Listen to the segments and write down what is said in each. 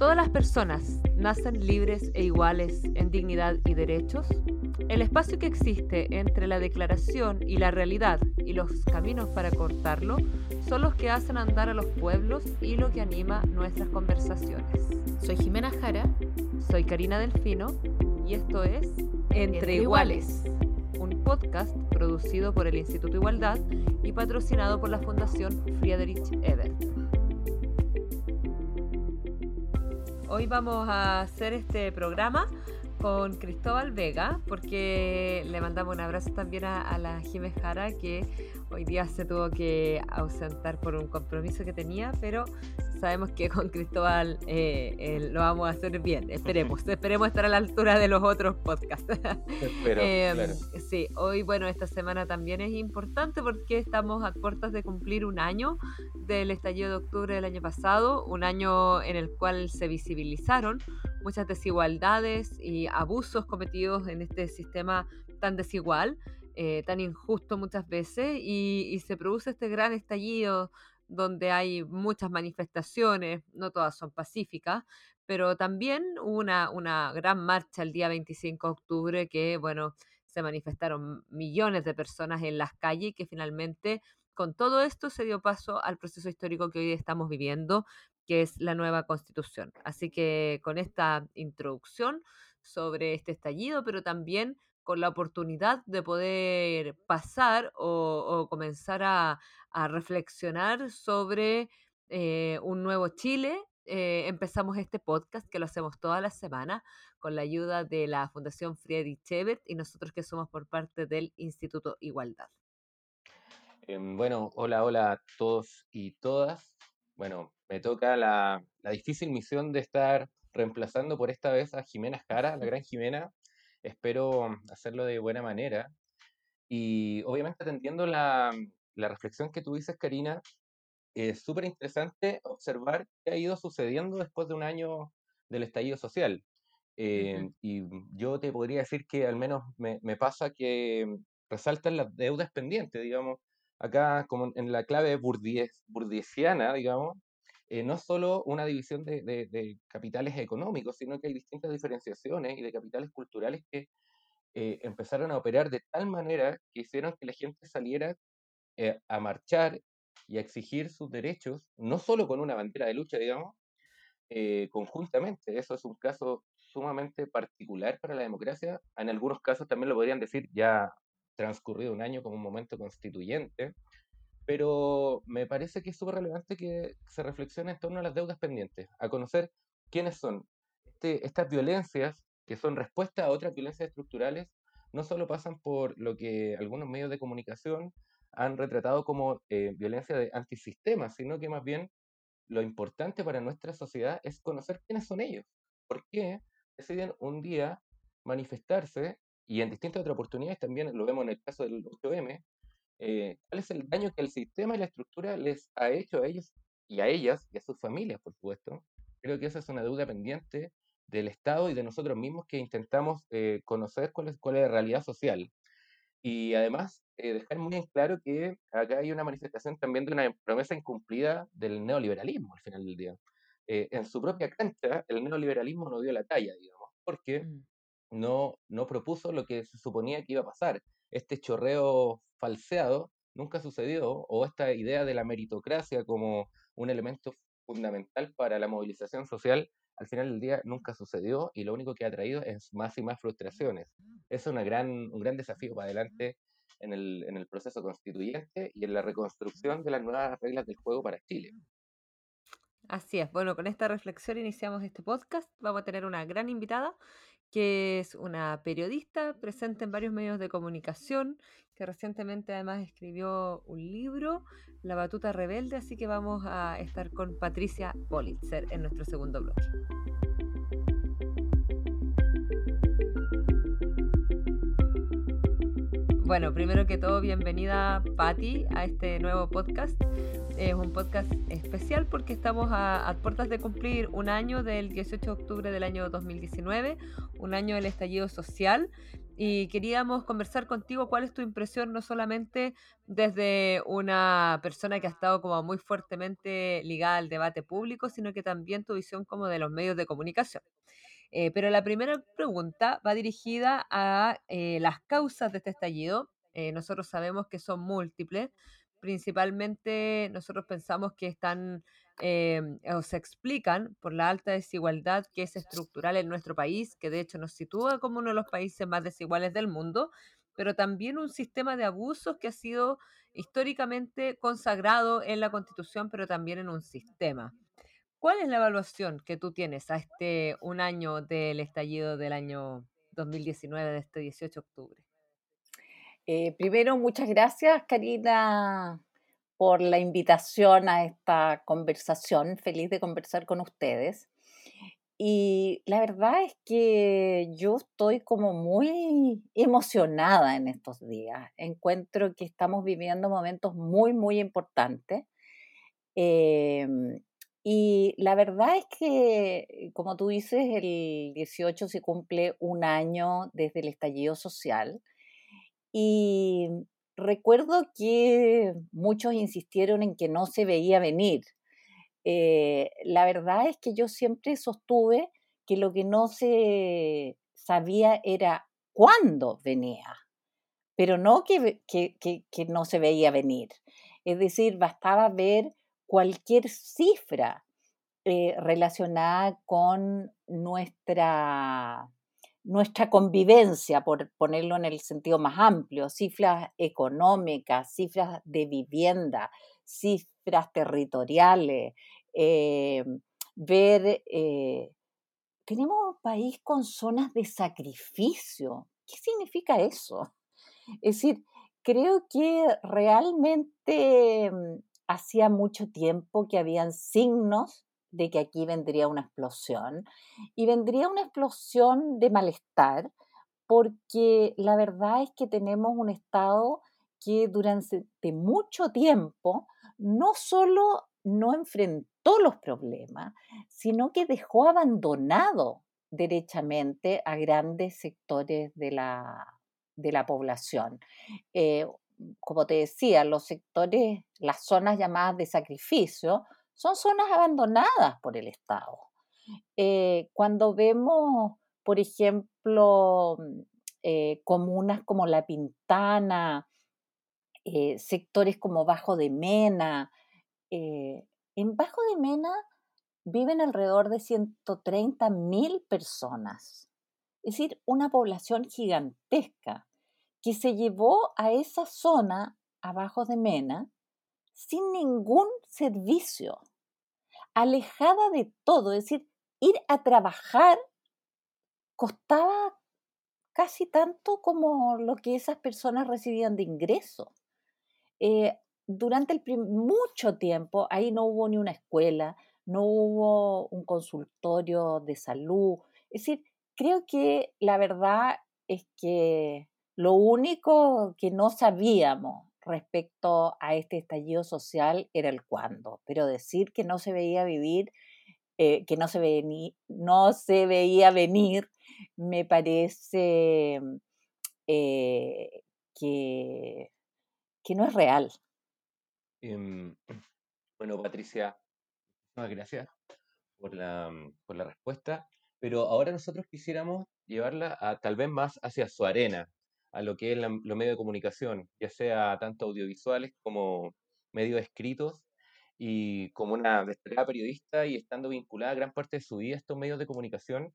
Todas las personas nacen libres e iguales en dignidad y derechos. El espacio que existe entre la declaración y la realidad y los caminos para cortarlo son los que hacen andar a los pueblos y lo que anima nuestras conversaciones. Soy Jimena Jara. Soy Karina Delfino y esto es Entre, Iguales, un podcast producido por el Instituto Igualdad y patrocinado por la Fundación Friedrich Ebert. Hoy vamos a hacer este programa con Cristóbal Vega, porque le mandamos un abrazo también a, la Jiménez Jara, que hoy día se tuvo que ausentar por un compromiso que tenía, pero sabemos que con Cristóbal eh, lo vamos a hacer bien. Esperemos, esperemos estar a la altura de los otros podcasts. Espero, em, Sí, hoy, bueno, esta semana también es importante porque estamos a puertas de cumplir un año del estallido de octubre del año pasado, un año en el cual se visibilizaron muchas desigualdades y abusos cometidos en este sistema tan desigual. Eh, tan injusto muchas veces y, y, se produce este gran estallido donde hay muchas manifestaciones, no todas son pacíficas, pero también una, una gran marcha el día 25 de octubre que, bueno, se manifestaron millones de personas en las calles y que finalmente con todo esto se dio paso al proceso histórico que hoy estamos viviendo, que es la nueva constitución. Así que con esta introducción sobre este estallido, pero también con la oportunidad de poder pasar o, comenzar a, reflexionar sobre eh, un nuevo Chile. Eh, empezamos este podcast que lo hacemos toda la semana con la ayuda de la Fundación Friedrich Ebert y nosotros que somos por parte del Instituto Igualdad. Em, bueno, hola, hola a todos y todas. Bueno, me toca la, la difícil misión de estar reemplazando por esta vez a Jimena Jara, la gran Jimena, Espero hacerlo de buena manera. Y obviamente atendiendo la, la reflexión que tú dices, Karina, es súper interesante observar qué ha ido sucediendo después de un año del estallido social. Eh, y yo te podría decir que al menos me, me pasa que resaltan las deudas pendientes, digamos, acá como en la clave burdies, burdiesiana, digamos, eh, no solo una división de, capitales económicos, sino que hay distintas diferenciaciones y de capitales culturales que eh, empezaron a operar de tal manera que hicieron que la gente saliera eh, a marchar y a exigir sus derechos, no solo con una bandera de lucha, digamos, conjuntamente. Eso es un caso sumamente particular para la democracia. En algunos casos también lo podrían decir ya transcurrido un año como un momento constituyente pero me parece que es súper relevante que se reflexione en torno a las deudas pendientes, a conocer quiénes son. Este, estas violencias, que son respuesta a otras violencias estructurales, no solo pasan por lo que algunos medios de comunicación han retratado como eh, violencia de antisistema, sino que más bien lo importante para nuestra sociedad es conocer quiénes son ellos, por qué deciden un día manifestarse y en distintas otras oportunidades, también lo vemos en el caso del 8M, eh, cuál es el daño que el sistema y la estructura les ha hecho a ellos y a ellas y a sus familias, por supuesto. Creo que esa es una deuda pendiente del Estado y de nosotros mismos que intentamos eh, conocer cuál es, cuál es la realidad social. Y además, eh, dejar muy en claro que acá hay una manifestación también de una promesa incumplida del neoliberalismo al final del día. en su propia cancha, el neoliberalismo no dio la talla, digamos, porque mm. no, no propuso lo que se suponía que iba a pasar. Este chorreo falseado nunca sucedió, o esta idea de la meritocracia como un elemento fundamental para la movilización social, al final del día nunca sucedió y lo único que ha traído es más y más frustraciones. Es una gran, un gran desafío para adelante en el, en el proceso constituyente y en la reconstrucción de las nuevas reglas del juego para Chile. Así es. Bueno, con esta reflexión iniciamos este podcast. Vamos a tener una gran invitada que es una periodista presente en varios medios de comunicación, que recientemente además escribió un libro, La Batuta Rebelde, así que vamos a estar con Patricia Politzer en nuestro segundo bloque. Bueno, primero que todo, bienvenida Patti a este nuevo podcast. Es un podcast especial porque estamos a, puertas de cumplir un año del 18 de octubre del año 2019, un año del estallido social y queríamos conversar contigo cuál es tu impresión, no solamente desde una persona que ha estado como muy fuertemente ligada al debate público, sino que también tu visión como de los medios de comunicación. Eh, pero la primera pregunta va dirigida a eh, las causas de este estallido. Eh, nosotros sabemos que son múltiples. Principalmente nosotros pensamos que están o se explican por la alta desigualdad que es estructural en nuestro país, que de hecho nos sitúa como uno de los países más desiguales del mundo, pero también un sistema de abusos que ha sido históricamente consagrado en la Constitución, pero también en un sistema. ¿Cuál es la evaluación que tú tienes a este un año del estallido del año 2019, de este 18 de octubre? Eh, primero, muchas gracias, Karina, por la invitación a esta conversación. Feliz de conversar con ustedes. Y la verdad es que yo estoy como muy emocionada en estos días. Encuentro que estamos viviendo momentos muy, muy importantes. Em, y la verdad es que, como tú dices, el 18 se cumple un año desde el estallido social y recuerdo que muchos insistieron en que no se veía venir. Eh, la verdad es que yo siempre sostuve que lo que no se sabía era cuándo venía, pero no que, que, que no se veía venir. Es decir, bastaba ver cualquier cifra eh, relacionada con nuestra, nuestra convivencia, por ponerlo en el sentido más amplio, cifras económicas, cifras de vivienda, cifras territoriales, eh, ver, eh, tenemos un país con zonas de sacrificio. ¿Qué significa eso? Es decir, creo que realmente mm, hacía mucho tiempo que habían signos de que aquí vendría una explosión y vendría una explosión de malestar porque la verdad es que tenemos un Estado que durante mucho tiempo no solo no enfrentó los problemas, sino que dejó abandonado derechamente a grandes sectores de la, de la población. Eh, como te decía, los sectores, las zonas llamadas de sacrificio, son zonas abandonadas por el Estado. Eh, cuando vemos, por ejemplo, mm, eh, comunas como La Pintana, eh, sectores como Bajo de Mena, en Bajo de Mena viven alrededor de 130 mil personas, es decir, una población gigantesca que se llevó a esa zona abajo de Mena sin ningún servicio, alejada de todo, es decir, ir a trabajar costaba casi tanto como lo que esas personas recibían de ingreso. Eh, durante el mucho tiempo ahí no hubo ni una escuela, no hubo un consultorio de salud. Es decir, creo que la verdad es que lo único que no sabíamos respecto a este estallido social era el cuándo, pero decir que no se veía vivir, eh, que no se, veía venir, me parece eh, que, no es real. Em, bueno, Patricia, muchas gracias por la, por la respuesta, pero ahora nosotros quisiéramos llevarla tal vez más hacia su arena, a lo que es los medios de comunicación, ya sea tanto audiovisuales como medios escritos, y como una destacada periodista y estando vinculada gran parte de su vida a estos medios de comunicación,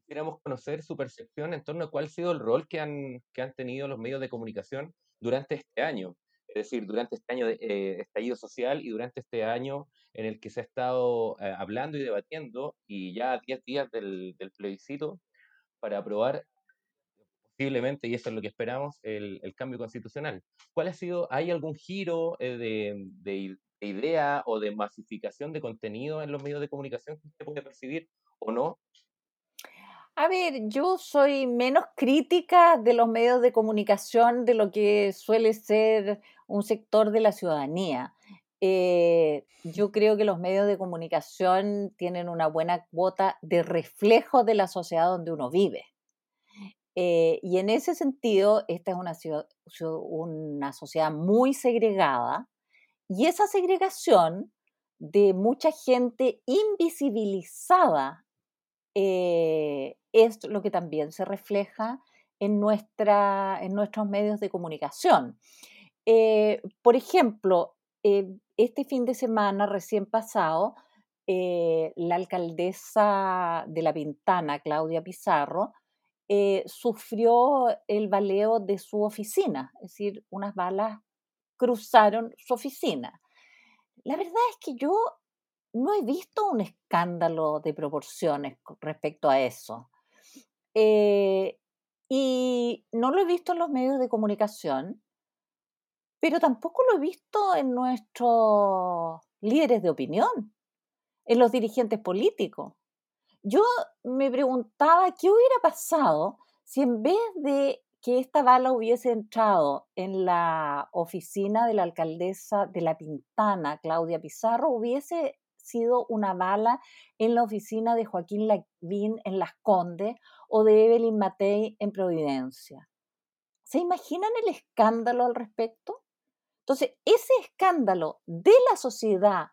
quisiéramos conocer su percepción en torno a cuál ha sido el rol que han, que han tenido los medios de comunicación durante este año, es decir, durante este año de eh, estallido social y durante este año en el que se ha estado eh, hablando y debatiendo, y ya a 10 días del plebiscito, para aprobar posiblemente, y eso es lo que esperamos, el, cambio constitucional. ¿Cuál ha sido, hay algún giro eh, de, idea o de masificación de contenido en los medios de comunicación que usted puede percibir o no? A ver, yo soy menos crítica de los medios de comunicación de lo que suele ser un sector de la ciudadanía. Eh, yo creo que los medios de comunicación tienen una buena cuota de reflejo de la sociedad donde uno vive. Eh, y en ese sentido, esta es una, una sociedad muy segregada y esa segregación de mucha gente invisibilizada eh, es lo que también se refleja en, nuestra, en nuestros medios de comunicación. Eh, por ejemplo, este fin de semana recién pasado, la alcaldesa de La Pintana, Claudia Pizarro, eh, sufrió el baleo de su oficina, es decir, unas balas cruzaron su oficina. La verdad es que yo no he visto un escándalo de proporciones respecto a eso. Eh, y no lo he visto en los medios de comunicación, pero tampoco lo he visto en nuestros líderes de opinión, en los dirigentes políticos yo me preguntaba qué hubiera pasado si en vez de que esta bala hubiese entrado en la oficina de la alcaldesa de La Pintana, Claudia Pizarro, hubiese sido una bala en la oficina de Joaquín Lavín en Las Condes o de Evelyn Matei en Providencia. ¿Se imaginan el escándalo al respecto? Entonces, ese escándalo de la sociedad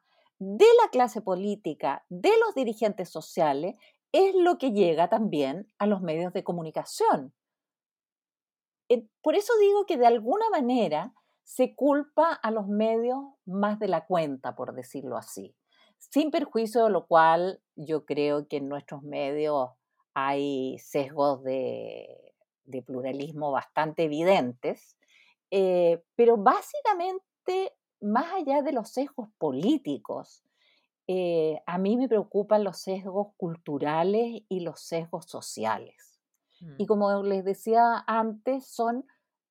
de la clase política, de los dirigentes sociales, es lo que llega también a los medios de comunicación. Por eso digo que de alguna manera se culpa a los medios más de la cuenta, por decirlo así. Sin perjuicio de lo cual yo creo que en nuestros medios hay sesgos de, pluralismo bastante evidentes, eh, pero básicamente más allá de los sesgos políticos, eh, a mí me preocupan los sesgos culturales y los sesgos sociales. Y mm. como les decía antes, son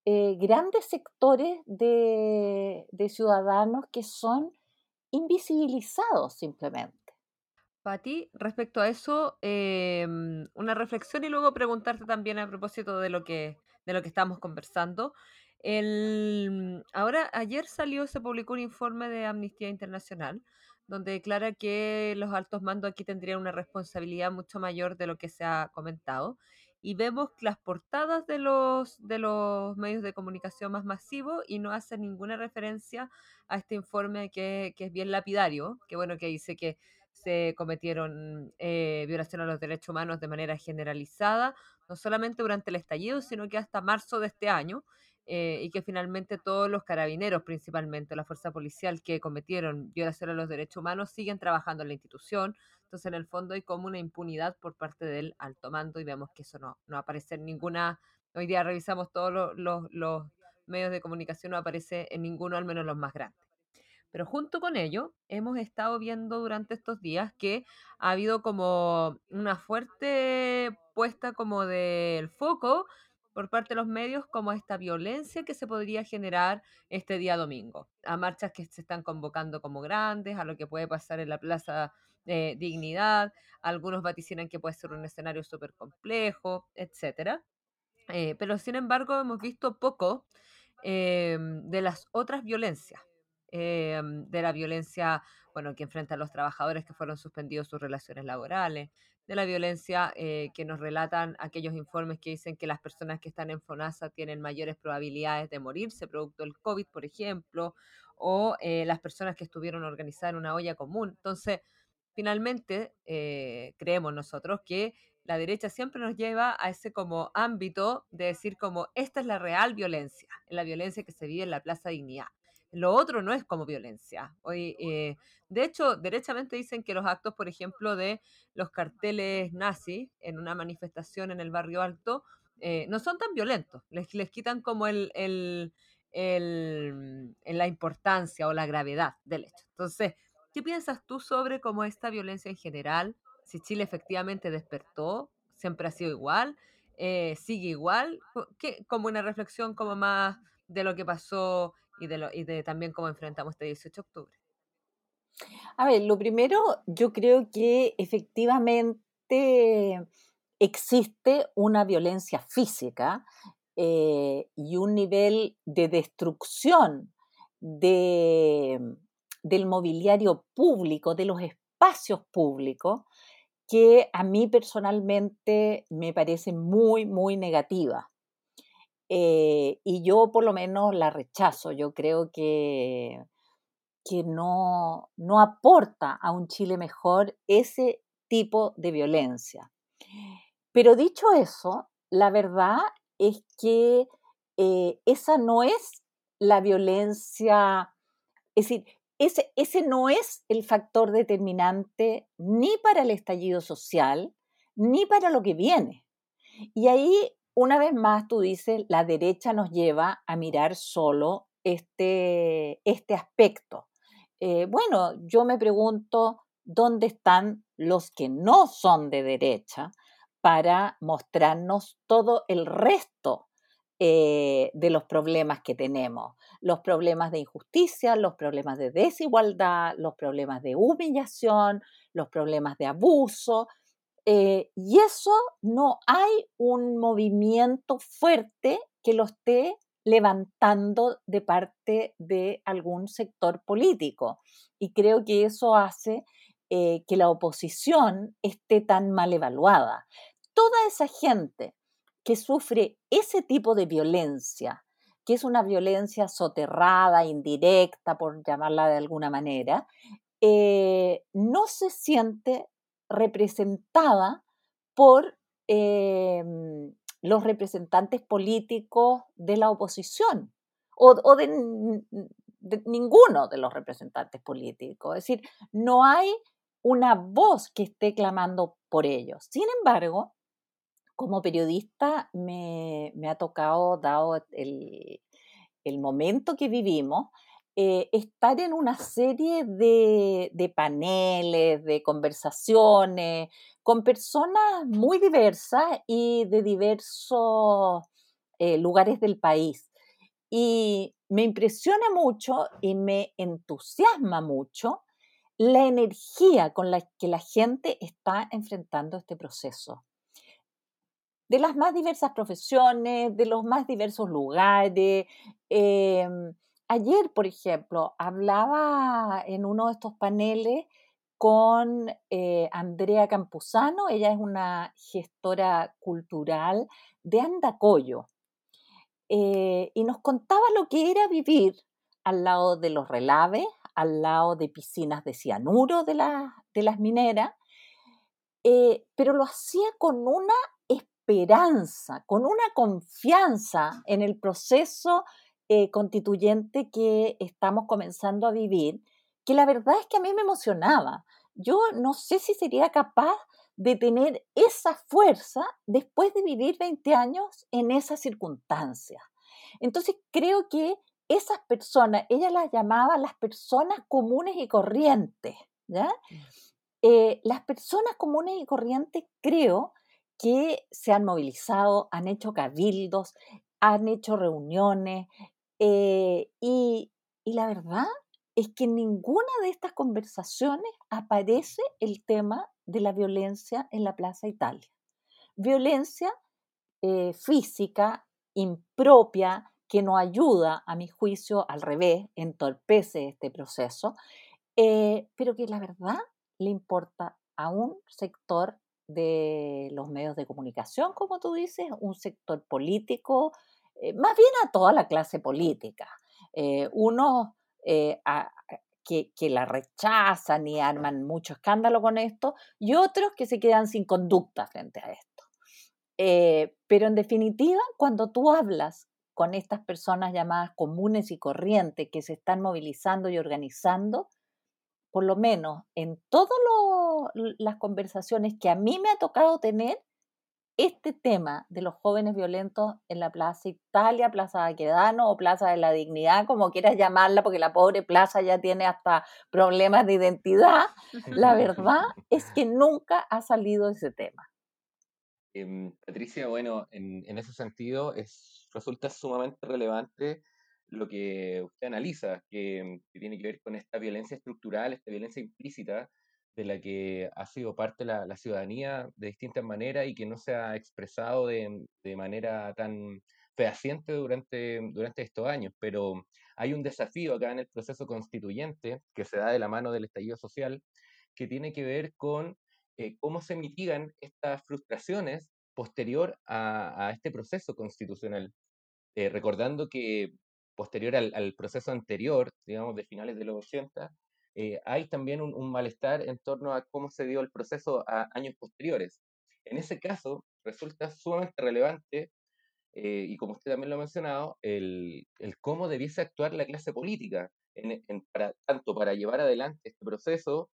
eh, grandes sectores de, ciudadanos que son invisibilizados simplemente. Pati, respecto a eso, em, una reflexión y luego preguntarte también a propósito de lo que, de lo que estamos conversando. El, ahora, ayer salió, se publicó un informe de Amnistía Internacional donde declara que los altos mandos aquí tendrían una responsabilidad mucho mayor de lo que se ha comentado. Y vemos las portadas de los, de los medios de comunicación más masivos y no hacen ninguna referencia a este informe que, que es bien lapidario, que bueno, que dice que se cometieron eh, violaciones a los derechos humanos de manera generalizada, no solamente durante el estallido, sino que hasta marzo de este año. Eh, y que finalmente todos los carabineros, principalmente la fuerza policial que cometieron violaciones a los derechos humanos, siguen trabajando en la institución. Entonces, en el fondo hay como una impunidad por parte del alto mando y vemos que eso no, no aparece en ninguna... Hoy día revisamos todos los, los medios de comunicación, no aparece en ninguno, al menos los más grandes. Pero junto con ello, hemos estado viendo durante estos días que ha habido como una fuerte puesta como del foco por parte de los medios como esta violencia que se podría generar este día domingo, a marchas que se están convocando como grandes, a lo que puede pasar en la Plaza de Dignidad, algunos vaticinan que puede ser un escenario súper complejo, etc. Eh, pero sin embargo hemos visto poco em, de las otras violencias, em, de la violencia bueno, que enfrentan los trabajadores que fueron suspendidos sus relaciones laborales, de la violencia eh, que nos relatan aquellos informes que dicen que las personas que están en FONASA tienen mayores probabilidades de morirse producto del COVID, por ejemplo, o eh, las personas que estuvieron organizadas en una olla común. Entonces, finalmente, eh, creemos nosotros que la derecha siempre nos lleva a ese como ámbito de decir como esta es la real violencia, la violencia que se vive en la Plaza Dignidad. Lo otro no es como violencia. Hoy, eh, de hecho, derechamente dicen que los actos, por ejemplo, de los carteles nazis en una manifestación en el barrio alto, eh, no son tan violentos. Les, les quitan como el, el, el, la importancia o la gravedad del hecho. Entonces, ¿qué piensas tú sobre cómo esta violencia en general, si Chile efectivamente despertó, siempre ha sido igual, eh, sigue igual? ¿Qué, como una reflexión como más de lo que pasó y de, lo, y de también cómo enfrentamos este 18 de octubre? A ver, lo primero, yo creo que efectivamente existe una violencia física eh, y un nivel de destrucción de, del mobiliario público, de los espacios públicos, que a mí personalmente me parece muy, muy negativa. Eh, y yo por lo menos la rechazo. Yo creo que, que no, no aporta a un Chile mejor ese tipo de violencia. Pero dicho eso, la verdad es que eh, esa no es la violencia, es decir, ese, ese no es el factor determinante ni para el estallido social, ni para lo que viene. Y ahí, una vez más, tú dices, la derecha nos lleva a mirar solo este, este aspecto. Eh, bueno, yo me pregunto, ¿dónde están los que no son de derecha para mostrarnos todo el resto eh, de los problemas que tenemos, los problemas de injusticia, los problemas de desigualdad, los problemas de humillación, los problemas de abuso. Eh, y eso no hay un movimiento fuerte que lo esté levantando de parte de algún sector político. Y creo que eso hace eh, que la oposición esté tan mal evaluada. Toda esa gente que sufre ese tipo de violencia, que es una violencia soterrada, indirecta, por llamarla de alguna manera, eh, no se siente representada por em, los representantes políticos de la oposición o, de, ninguno de los representantes políticos. Es decir, no hay una voz que esté clamando por ellos. Sin embargo, como periodista me, ha tocado, dado el, momento que vivimos, eh, estar en una serie de, paneles, de conversaciones, con personas muy diversas y de diversos eh, lugares del país. Y me impresiona mucho y me entusiasma mucho la energía con la que la gente está enfrentando este proceso de las más diversas profesiones, de los más diversos lugares. Em, ayer, por ejemplo, hablaba en uno de estos paneles con eh, Andrea Campuzano, ella es una gestora cultural de Andacoyo, eh, y nos contaba lo que era vivir al lado de los relaves, al lado de piscinas de cianuro de, de las mineras, eh, pero lo hacía con una esperanza, con una confianza en el proceso eh, constituyente que estamos comenzando a vivir, que la verdad es que a mí me emocionaba. Yo no sé si sería capaz de tener esa fuerza después de vivir 20 años en esas circunstancias. Entonces creo que esas personas, ella las llamaba las personas comunes y corrientes, ¿ya? Mm. Eh, las personas comunes y corrientes creo que se han movilizado, han hecho cabildos, han hecho reuniones eh, y, la verdad es que en ninguna de estas conversaciones aparece el tema de la violencia en la Plaza Italia. Violencia eh, física, impropia, que no ayuda, a mi juicio, al revés, entorpece este proceso, eh, pero que la verdad le importa a un sector de los medios de comunicación, como tú dices, un sector político, eh, más bien a toda la clase política. Eh, unos eh, que, que, la rechazan y arman mucho escándalo con esto, y otros que se quedan sin conducta frente a esto. pero en definitiva, cuando tú hablas con estas personas llamadas comunes y corrientes que se están movilizando y organizando, por lo menos en todas las conversaciones que a mí me ha tocado tener, este tema de los jóvenes violentos en la Plaza Italia, Plaza Baquedano o Plaza de la Dignidad, como quieras llamarla, porque la pobre plaza ya tiene hasta problemas de identidad, la verdad es que nunca ha salido ese tema. Em, Patricia, bueno, en, ese sentido es, resulta sumamente relevante lo que usted analiza, que, tiene que ver con esta violencia estructural, esta violencia implícita de la que ha sido parte la, ciudadanía de distintas maneras y que no se ha expresado de, de manera tan fehaciente durante, durante estos años. Pero hay un desafío acá en el proceso constituyente que se da de la mano del estallido social, que tiene que ver con eh, cómo se mitigan estas frustraciones posterior a, este proceso constitucional. Eh, recordando que posterior al, proceso anterior, digamos, de finales de los 80, eh, hay también un, malestar en torno a cómo se dio el proceso a años posteriores. En ese caso, resulta sumamente relevante, y como usted también lo ha mencionado, el, cómo debiese actuar la clase política, para, tanto para llevar adelante este proceso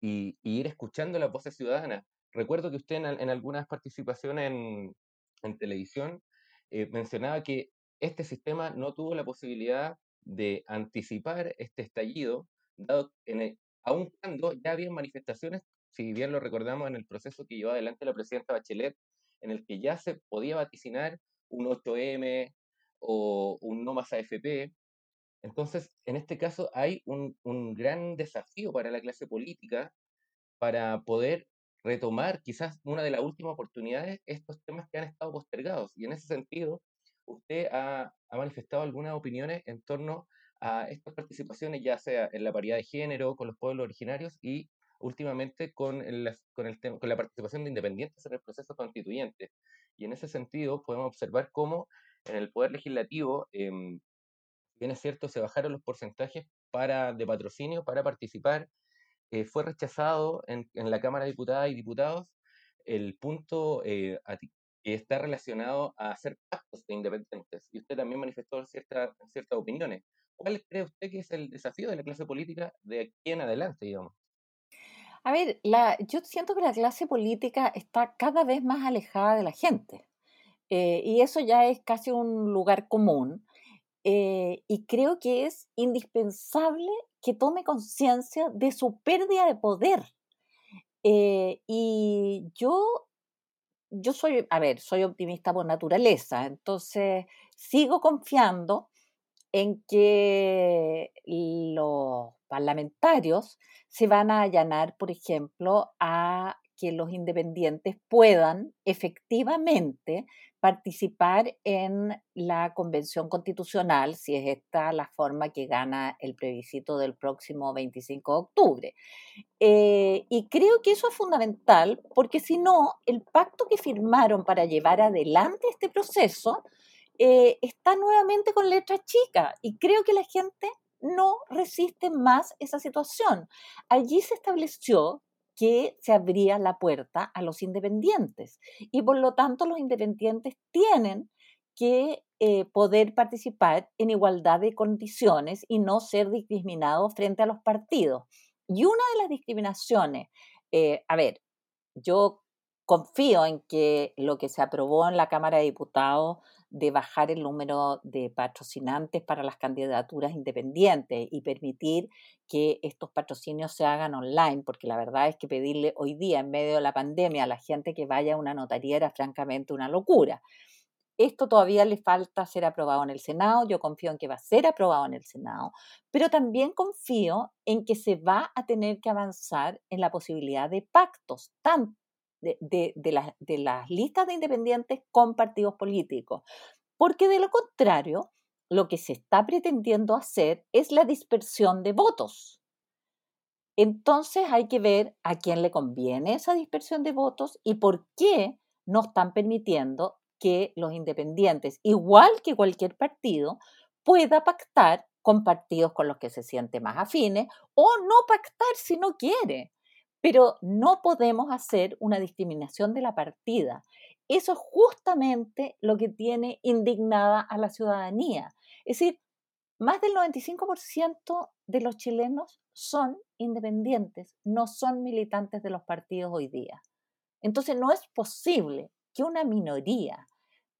y, ir escuchando la voz ciudadana. Recuerdo que usted en, algunas participaciones en, televisión eh, mencionaba que este sistema no tuvo la posibilidad de anticipar este estallido, dado en aun cuando ya había manifestaciones, si bien lo recordamos en el proceso que llevó adelante la presidenta Bachelet, en el que ya se podía vaticinar un 8M o un no más AFP, entonces, en este caso hay un, gran desafío para la clase política para poder retomar quizás una de las últimas oportunidades estos temas que han estado postergados. Y en ese sentido, usted ha, manifestado algunas opiniones en torno a estas participaciones, ya sea en la paridad de género, con los pueblos originarios y últimamente con, con, el con la participación de independientes en el proceso constituyente. Y en ese sentido podemos observar cómo en el Poder Legislativo em, bien es cierto, se bajaron los porcentajes para, de patrocinio para participar. Eh, fue rechazado en, en, la Cámara de Diputadas y Diputados el punto eh, que está relacionado a hacer pactos de independientes. Y usted también manifestó ciertas ciertas opiniones. ¿Cuál cree usted que es el desafío de la clase política de aquí en adelante, digamos? A ver, la, yo siento que la clase política está cada vez más alejada de la gente. Eh, y eso ya es casi un lugar común. Eh, y creo que es indispensable que tome conciencia de su pérdida de poder. Eh, y yo, yo soy, a ver, soy optimista por naturaleza, entonces sigo confiando en que los parlamentarios se van a allanar, por ejemplo, a que los independientes puedan efectivamente participar en la convención constitucional, si es esta la forma que gana el plebiscito del próximo 25 de octubre. Eh, y creo que eso es fundamental porque si no, el pacto que firmaron para llevar adelante este proceso eh, está nuevamente con letra chica y creo que la gente no resiste más esa situación. Allí se estableció que se abría la puerta a los independientes. Y por lo tanto los independientes tienen que eh, poder participar en igualdad de condiciones y no ser discriminados frente a los partidos. Y una de las discriminaciones, eh, a ver, yo confío en que lo que se aprobó en la Cámara de Diputados de bajar el número de patrocinantes para las candidaturas independientes y permitir que estos patrocinios se hagan online, porque la verdad es que pedirle hoy día, en medio de la pandemia, a la gente que vaya a una notaría era francamente una locura. Esto todavía le falta ser aprobado en el Senado, yo confío en que va a ser aprobado en el Senado, pero también confío en que se va a tener que avanzar en la posibilidad de pactos, tanto de, de, las listas de independientes con partidos políticos. Porque de lo contrario, lo que se está pretendiendo hacer es la dispersión de votos. Entonces hay que ver a quién le conviene esa dispersión de votos y por qué no están permitiendo que los independientes, igual que cualquier partido, pueda pactar con partidos con los que se siente más afines o no pactar si no quiere. Pero no podemos hacer una discriminación de la partida. Eso es justamente lo que tiene indignada a la ciudadanía. Es decir, más del 95% de los chilenos son independientes, no son militantes de los partidos hoy día. Entonces no es posible que una minoría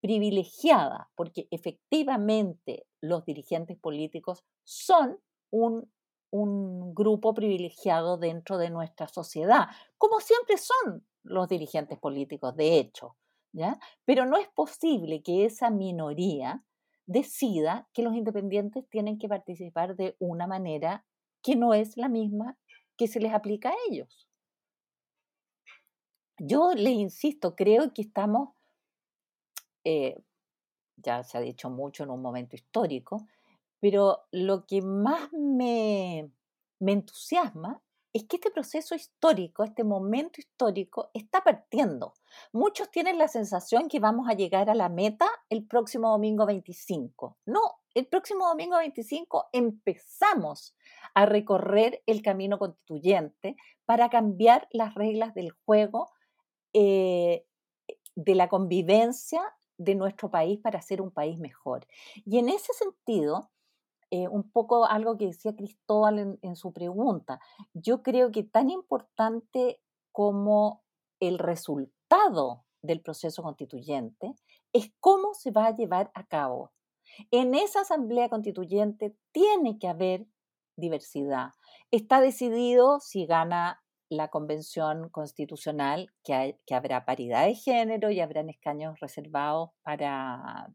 privilegiada, porque efectivamente los dirigentes políticos son un un grupo privilegiado dentro de nuestra sociedad, como siempre son los dirigentes políticos, de hecho, ¿ya? Pero no es posible que esa minoría decida que los independientes tienen que participar de una manera que no es la misma que se les aplica a ellos. Yo les insisto, creo que estamos, eh, ya se ha dicho mucho en un momento histórico, pero lo que más me, entusiasma es que este proceso histórico, este momento histórico, está partiendo. Muchos tienen la sensación que vamos a llegar a la meta el próximo domingo 25. No, el próximo domingo 25 empezamos a recorrer el camino constituyente para cambiar las reglas del juego eh, de la convivencia de nuestro país para ser un país mejor. Y en ese sentido, eh, un poco algo que decía Cristóbal en, su pregunta, yo creo que tan importante como el resultado del proceso constituyente es cómo se va a llevar a cabo. En esa asamblea constituyente tiene que haber diversidad. Está decidido si gana la convención constitucional que, que habrá paridad de género y habrán escaños reservados para,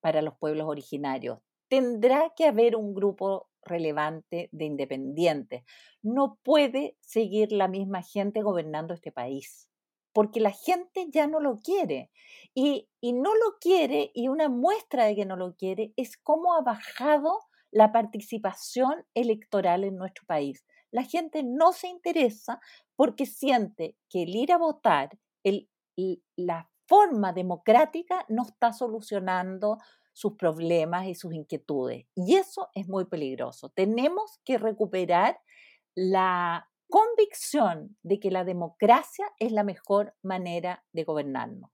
para los pueblos originarios. Tendrá que haber un grupo relevante de independientes. No puede seguir la misma gente gobernando este país, porque la gente ya no lo quiere. Y, no lo quiere, y una muestra de que no lo quiere es cómo ha bajado la participación electoral en nuestro país la gente no se interesa porque siente que el ir a votar, la forma democrática no está solucionando sus problemas y sus inquietudes. Y eso es muy peligroso. Tenemos que recuperar la convicción de que la democracia es la mejor manera de gobernarnos.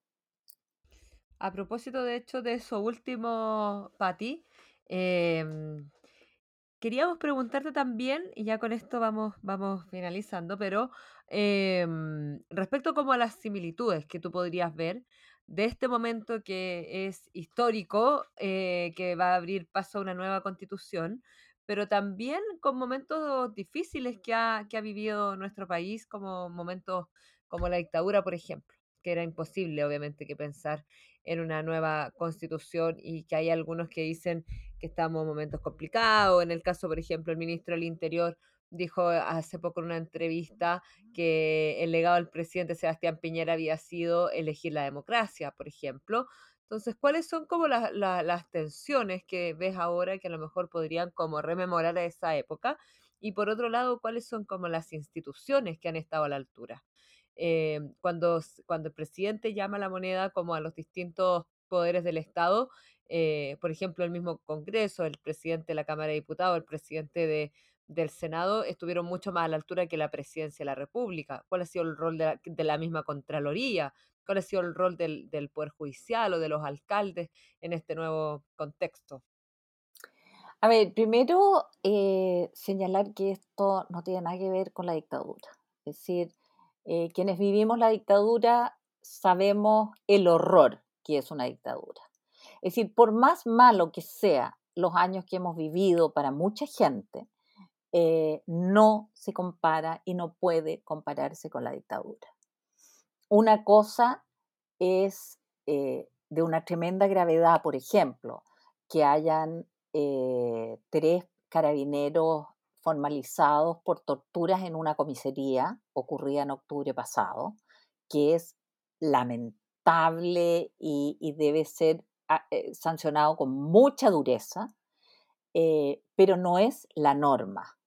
A propósito, de hecho, de eso último, Patti, em, Queríamos preguntarte también, y ya con esto vamos, vamos finalizando, pero em, respecto como a las similitudes que tú podrías ver de este momento que es histórico, eh, que va a abrir paso a una nueva constitución, pero también con momentos difíciles que ha, que ha vivido nuestro país, como momentos como la dictadura, por ejemplo, que era imposible, obviamente, que pensar en una nueva constitución y que hay algunos que dicen que estamos en momentos complicados. En el caso, por ejemplo, el ministro del Interior dijo hace poco en una entrevista que el legado del presidente Sebastián Piñera había sido elegir la democracia, por ejemplo. Entonces, ¿cuáles son como las tensiones que ves ahora que a lo mejor podrían como rememorar a esa época? Y por otro lado, ¿cuáles son como las instituciones que han estado a la altura? Eh, cuando, cuando el presidente llama a la moneda como a los distintos poderes del Estado, eh, por ejemplo, el mismo Congreso, el presidente de la Cámara de Diputados, el presidente de, del Senado, estuvieron mucho más a la altura que la presidencia de la República. ¿Cuál ha sido el rol de la, misma Contraloría? ¿Cuál ha sido el rol del, del, Poder Judicial o de los alcaldes en este nuevo contexto? A ver, primero eh, señalar que esto no tiene nada que ver con la dictadura. Es decir, eh, quienes vivimos la dictadura sabemos el horror que es una dictadura. Es decir, por más malo que sea los años que hemos vivido para mucha gente, eh, no se compara y no puede compararse con la dictadura. Una cosa es eh, de una tremenda gravedad, por ejemplo, que hayan tres carabineros formalizados por torturas en una comisaría, ocurrida en octubre pasado, que es lamentable y, debe ser ah, eh, sancionado con mucha dureza, eh, pero no es la norma.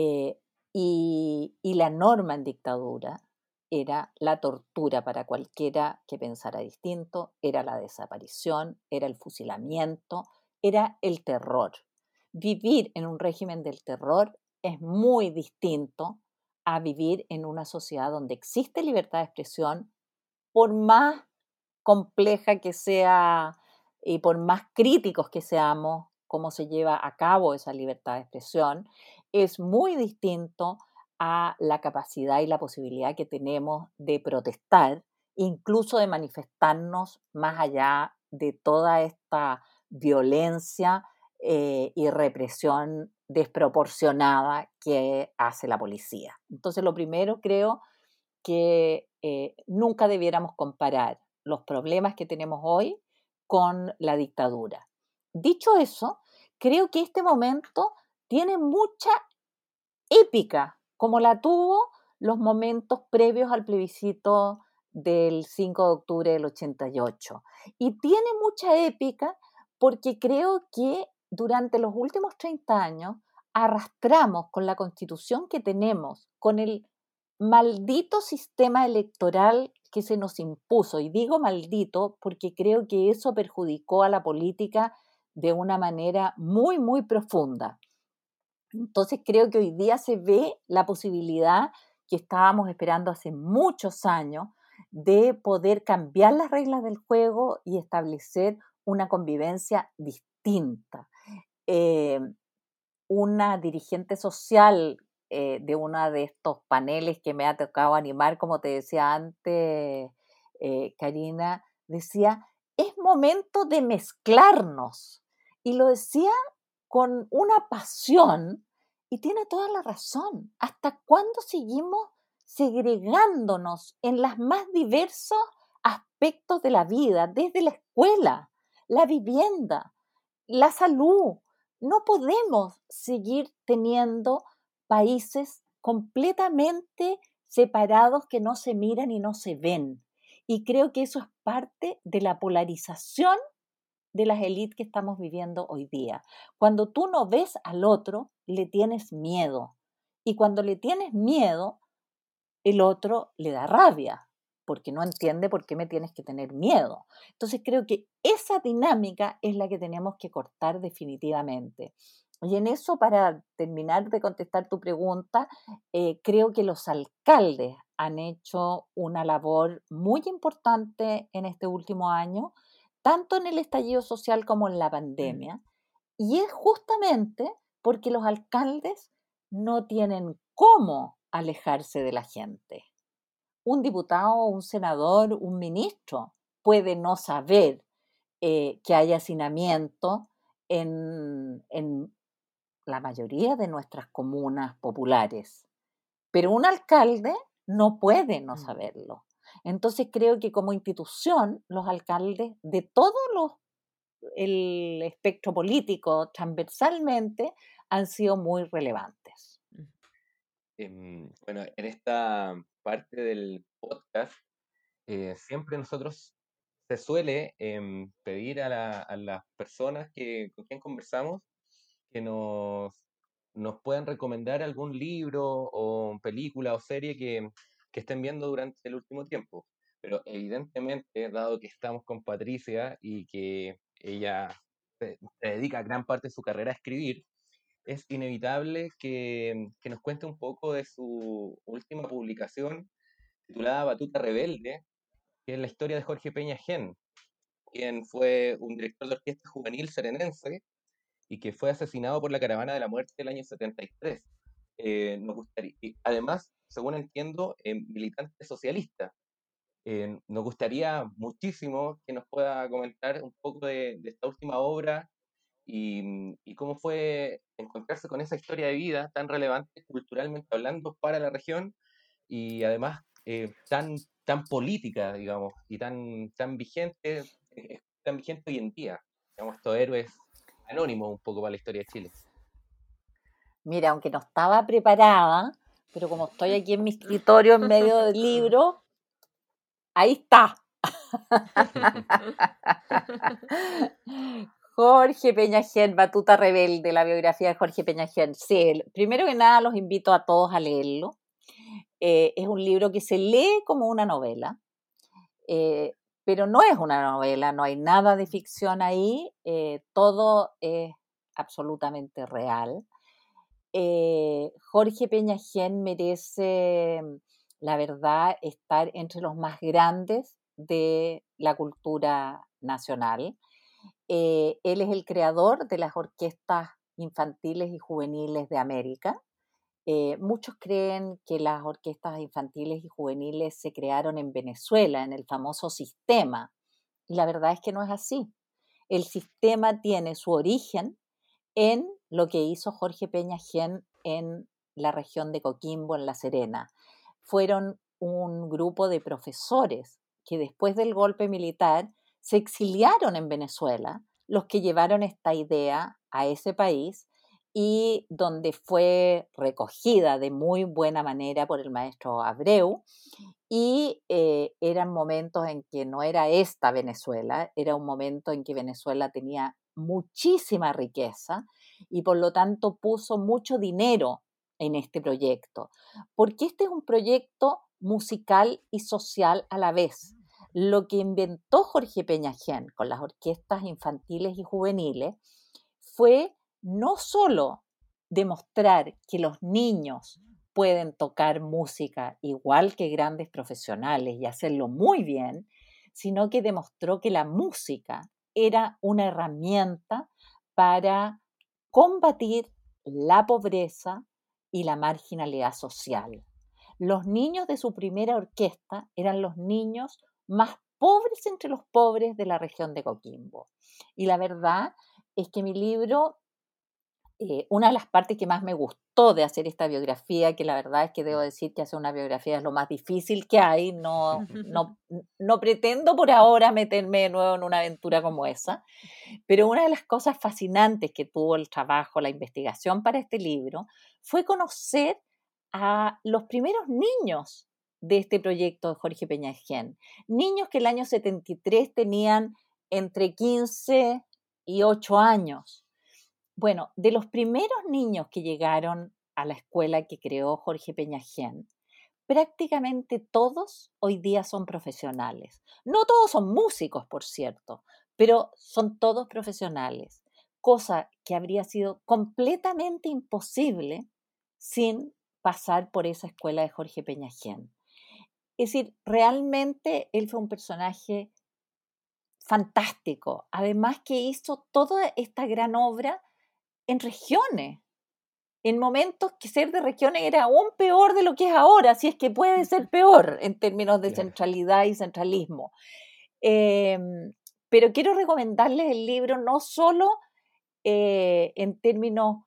Eh, y, y la norma en dictadura era la tortura para cualquiera que pensara distinto, era la desaparición, era el fusilamiento, era el terror. Vivir en un régimen del terror es muy distinto a vivir en una sociedad donde existe libertad de expresión, por más compleja que sea y por más críticos que seamos cómo se lleva a cabo esa libertad de expresión, es muy distinto a la capacidad y la posibilidad que tenemos de protestar, incluso de manifestarnos más allá de toda esta violencia eh, y represión desproporcionada que hace la policía. Entonces, lo primero creo que eh, nunca debiéramos comparar los problemas que tenemos hoy con la dictadura. Dicho eso, creo que este momento tiene mucha épica, como la tuvo los momentos previos al plebiscito del 5 de octubre del 88. Y tiene mucha épica porque creo que durante los últimos 30 años arrastramos con la constitución que tenemos, con el maldito sistema electoral que se nos impuso. Y digo maldito porque creo que eso perjudicó a la política de una manera muy, muy profunda. Entonces creo que hoy día se ve la posibilidad que estábamos esperando hace muchos años de poder cambiar las reglas del juego y establecer una convivencia distinta. Eh, una dirigente social eh, de uno de estos paneles que me ha tocado animar, como te decía antes, eh, Karina, decía, es momento de mezclarnos. Y lo decía con una pasión y tiene toda la razón. ¿Hasta cuándo seguimos segregándonos en los más diversos aspectos de la vida, desde la escuela, la vivienda, la salud? No podemos seguir teniendo países completamente separados que no se miran y no se ven. Y creo que eso es parte de la polarización de las élites que estamos viviendo hoy día. Cuando tú no ves al otro, le tienes miedo. Y cuando le tienes miedo, el otro le da rabia, porque no entiende por qué me tienes que tener miedo. Entonces creo que esa dinámica es la que tenemos que cortar definitivamente. Y en eso, para terminar de contestar tu pregunta, eh, creo que los alcaldes han hecho una labor muy importante en este último año, tanto en el estallido social como en la pandemia. Y es justamente porque los alcaldes no tienen cómo alejarse de la gente. Un diputado, un senador, un ministro puede no saber eh, que hay hacinamiento en, en la mayoría de nuestras comunas populares, pero un alcalde no puede no mm. saberlo. Entonces creo que como institución los alcaldes de todo los, el espectro político transversalmente han sido muy relevantes. Em, bueno, en esta parte del podcast eh, siempre nosotros se suele em, pedir a, a, las personas que, con quien conversamos que nos, nos puedan recomendar algún libro o película o serie que, que estén viendo durante el último tiempo. Pero evidentemente, dado que estamos con Patricia y que ella se, dedica gran parte de su carrera a escribir, es inevitable que, que, nos cuente un poco de su última publicación titulada Batuta Rebelde, que es la historia de Jorge Peña Gen, quien fue un director de orquesta juvenil serenense y que fue asesinado por la Caravana de la Muerte el año 73. Eh, nos gustaría, además, según entiendo, eh, militante socialista. Eh, nos gustaría muchísimo que nos pueda comentar un poco de, esta última obra y, y, cómo fue encontrarse con esa historia de vida tan relevante culturalmente hablando para la región y además tan, tan política, digamos, y tan, tan vigente, tan vigente hoy en día. Digamos, estos héroes anónimo un poco para la historia de Chile. Mira, aunque no estaba preparada, pero como estoy aquí en mi escritorio en medio del libro, ahí está. Jorge Peñagen, Batuta Rebelde, la biografía de Jorge Peñagen. Sí, primero que nada los invito a todos a leerlo. Eh, es un libro que se lee como una novela. Eh, pero no es una novela, no hay nada de ficción ahí, eh, todo es absolutamente real. Eh, Jorge Peñagen merece, la verdad, estar entre los más grandes de la cultura nacional. Eh, él es el creador de las orquestas infantiles y juveniles de América. Eh, muchos creen que las orquestas infantiles y juveniles se crearon en Venezuela, en el famoso sistema. Y la verdad es que no es así. El sistema tiene su origen en lo que hizo Jorge Peña Gen en la región de Coquimbo, en La Serena. Fueron un grupo de profesores que después del golpe militar se exiliaron en Venezuela, los que llevaron esta idea a ese país y donde fue recogida de muy buena manera por el maestro Abreu. Y eh, eran momentos en que no era esta Venezuela, era un momento en que Venezuela tenía muchísima riqueza y por lo tanto puso mucho dinero en este proyecto, porque este es un proyecto musical y social a la vez. Lo que inventó Jorge Peñajén con las orquestas infantiles y juveniles fue no solo demostrar que los niños pueden tocar música igual que grandes profesionales y hacerlo muy bien, sino que demostró que la música era una herramienta para combatir la pobreza y la marginalidad social. Los niños de su primera orquesta eran los niños más pobres entre los pobres de la región de Coquimbo. Y la verdad es que mi libro, eh, una de las partes que más me gustó de hacer esta biografía, que la verdad es que debo decir que hacer una biografía es lo más difícil que hay, no, no, no pretendo por ahora meterme de nuevo en una aventura como esa, pero una de las cosas fascinantes que tuvo el trabajo, la investigación para este libro, fue conocer a los primeros niños de este proyecto de Jorge Peñajén. Niños que el año 73 tenían entre 15 y 8 años. Bueno, de los primeros niños que llegaron a la escuela que creó Jorge Peñajén, prácticamente todos hoy día son profesionales. No todos son músicos, por cierto, pero son todos profesionales, cosa que habría sido completamente imposible sin pasar por esa escuela de Jorge Peñajén. Es decir, realmente él fue un personaje fantástico. Además que hizo toda esta gran obra en regiones, en momentos que ser de regiones era aún peor de lo que es ahora, si es que puede ser peor en términos de centralidad y centralismo. Em, pero quiero recomendarles el libro no solo eh, en términos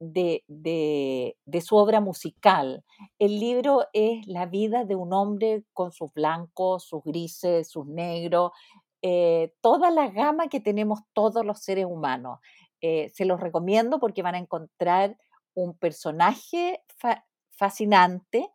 de, su obra musical. El libro es la vida de un hombre con sus blancos, sus grises, sus negros, eh, toda la gama que tenemos todos los seres humanos. Eh, se los recomiendo porque van a encontrar un personaje fascinante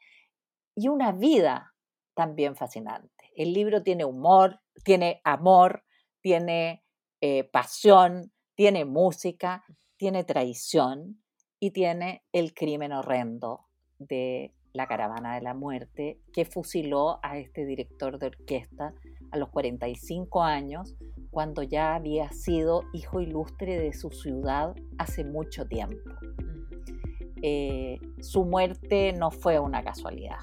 y una vida también fascinante. El libro tiene humor, tiene amor, tiene eh, pasión, tiene música, tiene traición y tiene el crimen horrendo de la caravana de la muerte que fusiló a este director de orquesta a los 45 años cuando ya había sido hijo ilustre de su ciudad hace mucho tiempo. Eh, su muerte no fue una casualidad.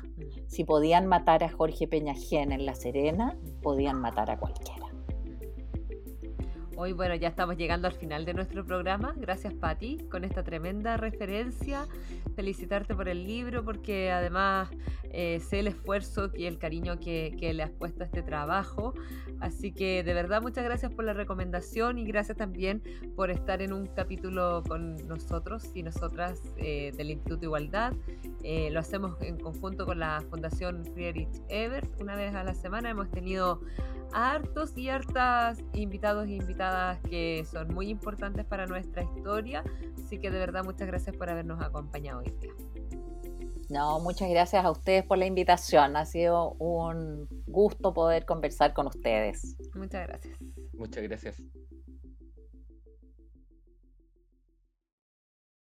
Si podían matar a Jorge Peñajén en La Serena, podían matar a cualquiera. Hoy, bueno, ya estamos llegando al final de nuestro programa. Gracias, Patti, con esta tremenda referencia. Felicitarte por el libro, porque además eh, sé el esfuerzo y el cariño que, le has puesto a este trabajo. Así que de verdad, muchas gracias por la recomendación y gracias también por estar en un capítulo con nosotros y nosotras eh, del Instituto Igualdad. Eh, lo hacemos en conjunto con la Fundación Friedrich Ebert. Una vez a la semana hemos tenido hartos y hartas invitados e invitadas que son muy importantes para nuestra historia. Así que de verdad muchas gracias por habernos acompañado hoy día. No, muchas gracias a ustedes por la invitación. Ha sido un gusto poder conversar con ustedes. Muchas gracias. Muchas gracias.